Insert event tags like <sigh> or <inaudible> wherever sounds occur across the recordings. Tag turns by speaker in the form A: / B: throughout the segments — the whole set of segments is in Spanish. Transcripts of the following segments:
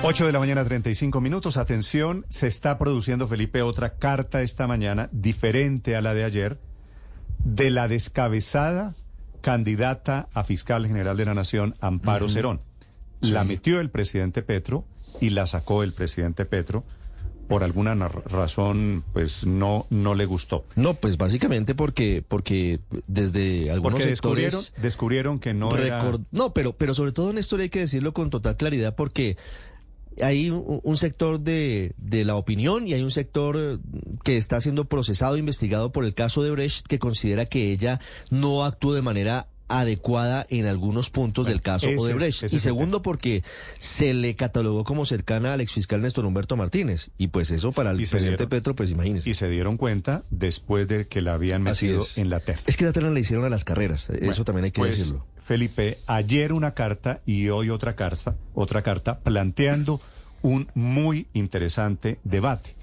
A: 8 de la mañana, 35 minutos. Atención, se está produciendo, Felipe, otra carta esta mañana, diferente a la de ayer, de la descabezada candidata a fiscal general de la Nación, Amparo Cerón. La metió el presidente Petro y la sacó el presidente Petro. Por alguna razón, pues no, no le gustó.
B: No, pues básicamente porque, porque desde algunos
A: porque
B: sectores
A: descubrieron, que no era...
B: No, pero, pero sobre todo, Néstor, hay que decirlo con total claridad porque hay un, sector de, de, la opinión y hay un sector eh, que está siendo procesado, investigado por el caso de Brecht, que considera que ella no actuó de manera adecuada en algunos puntos del caso Odebrecht. y segundo, porque se le catalogó como cercana al exfiscal Néstor Humberto Martínez. Y pues eso para el presidente Petro, pues imagínese.
A: Y se dieron cuenta después de que la habían metido en la terna.
B: Es que la terna le hicieron a las carreras. eso también hay que pues, decirlo.
A: Felipe, ayer una carta y hoy otra carta, otra carta planteando un muy interesante debate.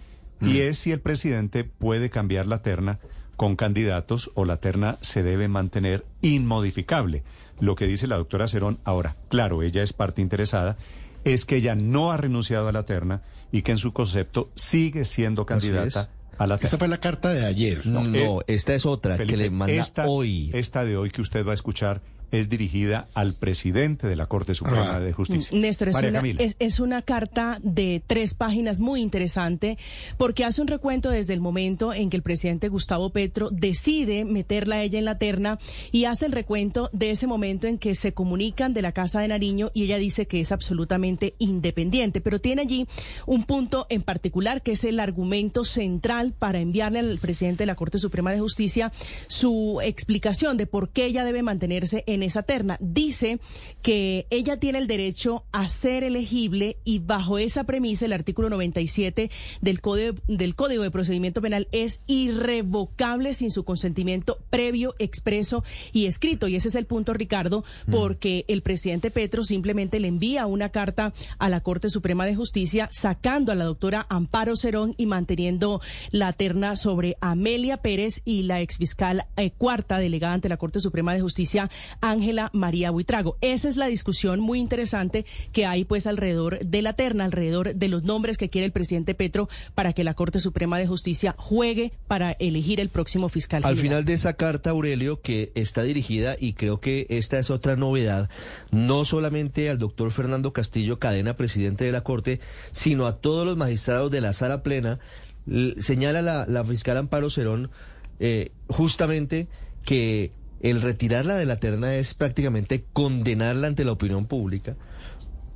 A: Y mm. es si el presidente puede cambiar la terna con candidatos o la terna se debe mantener inmodificable. Lo que dice la doctora Cerón ahora, claro, ella es parte interesada, es que ella no ha renunciado a la terna y que en su concepto sigue siendo candidata a la terna.
B: Esta fue la carta de ayer. No, eh, esta es otra que le manda hoy.
A: Esta de hoy que usted va a escuchar es dirigida al presidente de la Corte Suprema ah. de Justicia.
C: Néstor, es una, carta de tres páginas muy interesante porque hace un recuento desde el momento en que el presidente Gustavo Petro decide meterla a ella en la terna y hace el recuento de ese momento en que se comunican de la Casa de Nariño y ella dice que es absolutamente independiente, pero tiene allí un punto en particular que es el argumento central para enviarle al presidente de la Corte Suprema de Justicia su explicación de por qué ella debe mantenerse en esa terna. Dice que ella tiene el derecho a ser elegible y bajo esa premisa el artículo 97 del Código, del Código de Procedimiento Penal es irrevocable sin su consentimiento previo, expreso y escrito. Y ese es el punto, Ricardo, mm. porque el presidente Petro simplemente le envía una carta a la Corte Suprema de Justicia sacando a la doctora Amparo Cerón y manteniendo la terna sobre Amelia Pérez y la exfiscal eh, cuarta delegada ante la Corte Suprema de Justicia, Ángela María Buitrago. Esa es la discusión muy interesante que hay pues alrededor de la terna, alrededor de los nombres que quiere el presidente Petro para que la Corte Suprema de Justicia juegue para elegir el próximo fiscal.
B: Al final de esa carta, Aurelio, que está dirigida, y creo que esta es otra novedad, no solamente al doctor Fernando Castillo Cadena, presidente de la Corte, sino a todos los magistrados de la sala plena, señala la, fiscal Amparo Cerón eh, justamente que el retirarla de la terna es prácticamente condenarla ante la opinión pública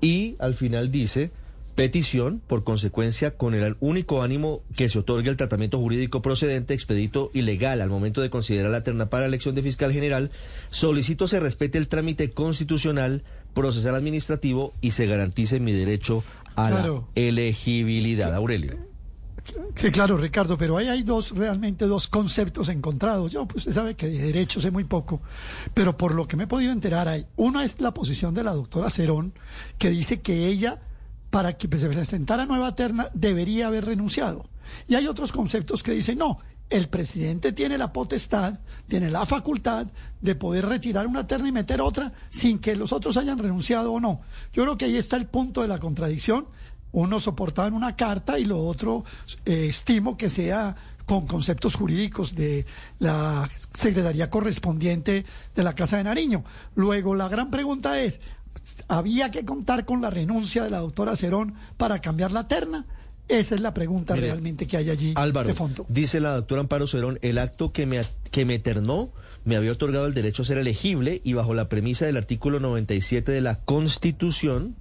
B: y al final dice petición, por consecuencia, con el único ánimo que se otorgue el tratamiento jurídico procedente, expedito y legal al momento de considerar la terna para elección de fiscal general, solicito se respete el trámite constitucional, procesal administrativo y se garantice mi derecho a la elegibilidad. Aurelio.
D: Sí, claro, Ricardo, pero ahí hay dos, realmente dos conceptos encontrados. Yo, pues usted sabe que de derecho sé muy poco, pero por lo que me he podido enterar hay, uno es la posición de la doctora Cerón, que dice que ella, para que se presentara nueva terna, debería haber renunciado. Y hay otros conceptos que dicen, no, el presidente tiene la potestad, tiene la facultad de poder retirar una terna y meter otra sin que los otros hayan renunciado o no. Yo creo que ahí está el punto de la contradicción uno soportaba en una carta y lo otro eh, estimo que sea con conceptos jurídicos de la Secretaría correspondiente de la Casa de Nariño. Luego, la gran pregunta es, ¿había que contar con la renuncia de la doctora Cerón para cambiar la terna? Esa es la pregunta realmente que hay allí
B: de fondo. Dice la doctora Amparo Cerón, el acto que me, que me ternó me había otorgado el derecho a ser elegible y bajo la premisa del artículo 97 de la Constitución,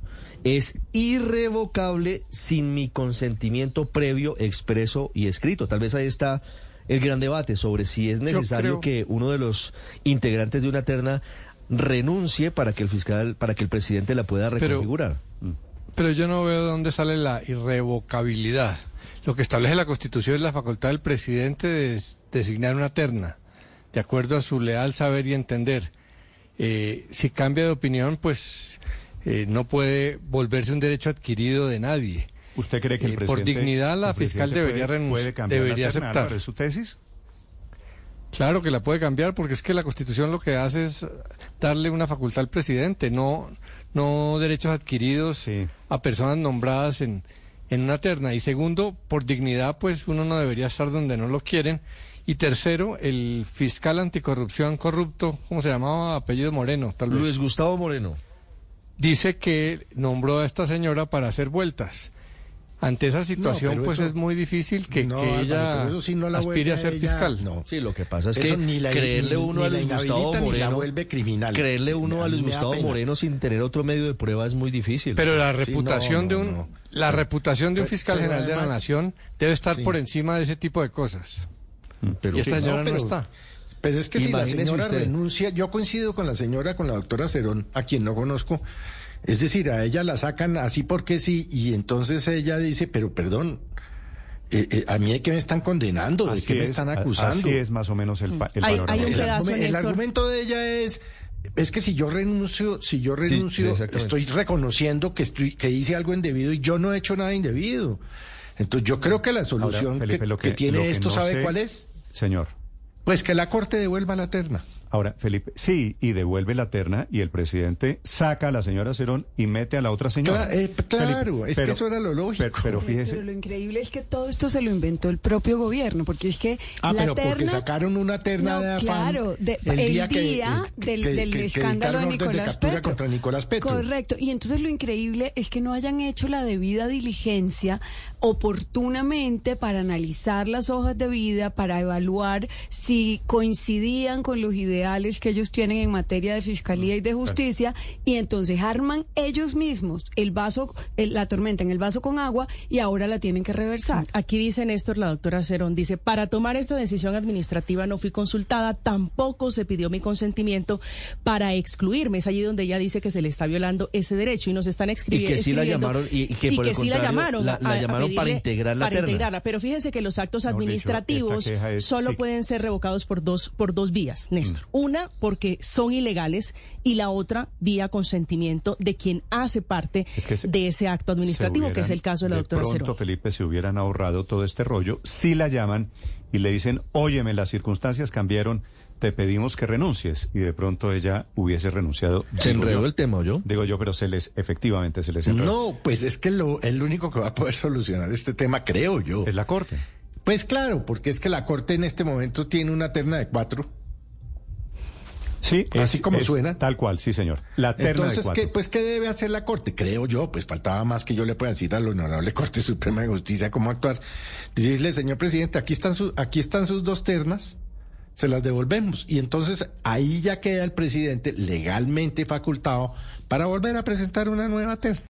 B: es irrevocable sin mi consentimiento previo, expreso y escrito. Tal vez ahí está el gran debate sobre si es necesario que uno de los integrantes de una terna renuncie para que el fiscal, para que el presidente la pueda reconfigurar.
E: Pero, pero yo no veo de dónde sale la irrevocabilidad. Lo que establece la Constitución es la facultad del presidente de designar una terna, de acuerdo a su leal saber y entender. Eh, si cambia de opinión, pues eh, no puede volverse un derecho adquirido de nadie.
A: ¿Usted cree que el presidente,
E: por dignidad la fiscal debería renunciar, debería aceptar
A: su tesis?
E: Claro que la puede cambiar porque es que la Constitución lo que hace es darle una facultad al presidente, no no derechos adquiridos
A: Sí.
E: a personas nombradas en, en una terna. Y segundo, por dignidad, pues uno no debería estar donde no lo quieren. Y tercero, el fiscal anticorrupción corrupto, ¿cómo se llamaba? Apellido Moreno, tal vez.
B: Luis Gustavo Moreno.
E: Dice que nombró a esta señora para hacer vueltas. Ante esa situación, pues
F: eso-
E: es muy difícil que,
F: No,
E: que ella
F: pero eso sí no la
E: aspire a ser
F: ella-
E: fiscal.
F: No.
B: Sí, lo que pasa es
F: Eso
B: que
F: ni la-
B: creerle uno
F: ni
B: a
F: la
B: Luis Gustavo
F: ni la
B: Moreno,
F: vuelve criminal.
B: creerle uno
F: A
B: Luis Gustavo
F: pena.
B: Moreno sin tener otro medio de prueba es muy difícil.
E: Pero la
F: Sí,
E: reputación
F: no,
E: de un
F: no.
E: la reputación de un fiscal general de la nación debe estar
F: Sí.
E: por encima de ese tipo de cosas.
B: Pero
E: y esta
B: sí,
E: señora no,
F: pero-
E: está.
F: Pero es que si la señora
B: usted.
F: renuncia, yo coincido con la señora, con la doctora Cerón, a quien no conozco. Es decir, a ella la sacan así porque sí, y entonces ella dice, pero perdón, eh, eh, a mí de qué me están condenando, de qué me
A: es,
F: están acusando.
A: Así es más o menos el, el
C: Hay-
A: panorama.
C: hay un
F: el,
C: pedazo,
F: argumento de ella es es que si yo renuncio, si yo
B: Sí, sí,
F: renuncio, estoy reconociendo que estoy que hice algo indebido y yo no he hecho nada indebido. Entonces yo creo que la
A: Ahora,
F: solución
A: Felipe,
F: que,
A: lo
F: que tiene
A: lo que
F: esto,
A: no
F: ¿sabe
A: sé-
F: cuál es?
A: Señor.
F: Pues que la corte devuelva la terna.
A: Ahora, Felipe, sí, y devuelve la terna y el presidente saca a la señora Cerón y mete a la otra señora.
F: Eh, claro,
A: Felipe,
F: es que eso era lo lógico.
A: Pero, pero fíjese,
G: Pero lo increíble es que todo esto se lo inventó el propio gobierno, porque es que
F: Ah,
G: la
F: pero porque sacaron una terna
G: No,
F: de afán
G: claro, de- el día,
F: que-
G: del,
F: que-
G: del
F: que- que
G: escándalo de Nicolás Petro.
F: contra Nicolás Petro.
G: Correcto. Y entonces lo increíble es que no hayan hecho la debida diligencia oportunamente para analizar las hojas de vida, para evaluar si coincidían con los ideales que ellos tienen en materia de fiscalía y de justicia, y entonces arman ellos mismos el vaso, el- la tormenta en el vaso con agua y ahora la tienen que reversar.
C: Aquí dice Néstor, la doctora Cerón, dice, para tomar esta decisión administrativa no fui consultada, tampoco se pidió mi consentimiento para excluirme. Es allí donde ella dice que se le está violando ese derecho y nos están escribi-
B: Y que sí la
C: escribiendo.
B: llamaron, y- y que por el
C: sí la llamaron.
B: la-
C: a-
B: la
C: a
B: llamaron para integrar la
C: para
B: terna.
C: integrarla. Pero fíjese que los actos administrativos
A: es-
C: solo
A: sí.
C: pueden ser revocados por dos, por dos vías, Néstor.
B: Mm.
C: Una, porque son ilegales y la otra, vía consentimiento de quien hace parte
A: Es que se-
C: de ese acto administrativo, que es el caso de la doctora
A: pronto,
C: Cerón.
A: Felipe, se hubieran ahorrado todo este rollo si la llaman y le dicen, óyeme, las circunstancias cambiaron, te pedimos que renuncies. Y de pronto ella hubiese renunciado.
B: Se enredó
A: yo.
B: el tema, ¿yo?
A: Digo yo, pero se les, efectivamente, se les enredó.
F: No, pues es que lo, el único que va a poder solucionar este tema, creo yo.
A: Es la corte.
F: Pues claro, porque es que la corte en este momento tiene una terna de cuatro.
A: Sí,
F: Así
A: es-
F: como
A: es
F: suena.
A: Tal cual, sí, señor. La terna de
F: Entonces,
A: cuatro.
F: ¿qué, pues, ¿qué debe hacer la Corte? Creo yo, pues faltaba más que yo le pueda decir a la Honorable <laughs> Corte Suprema de Justicia cómo actuar. Decirle, señor presidente, aquí están, su- aquí están sus dos ternas, se las devolvemos. Y entonces ahí ya queda el presidente legalmente facultado para volver a presentar una nueva terna.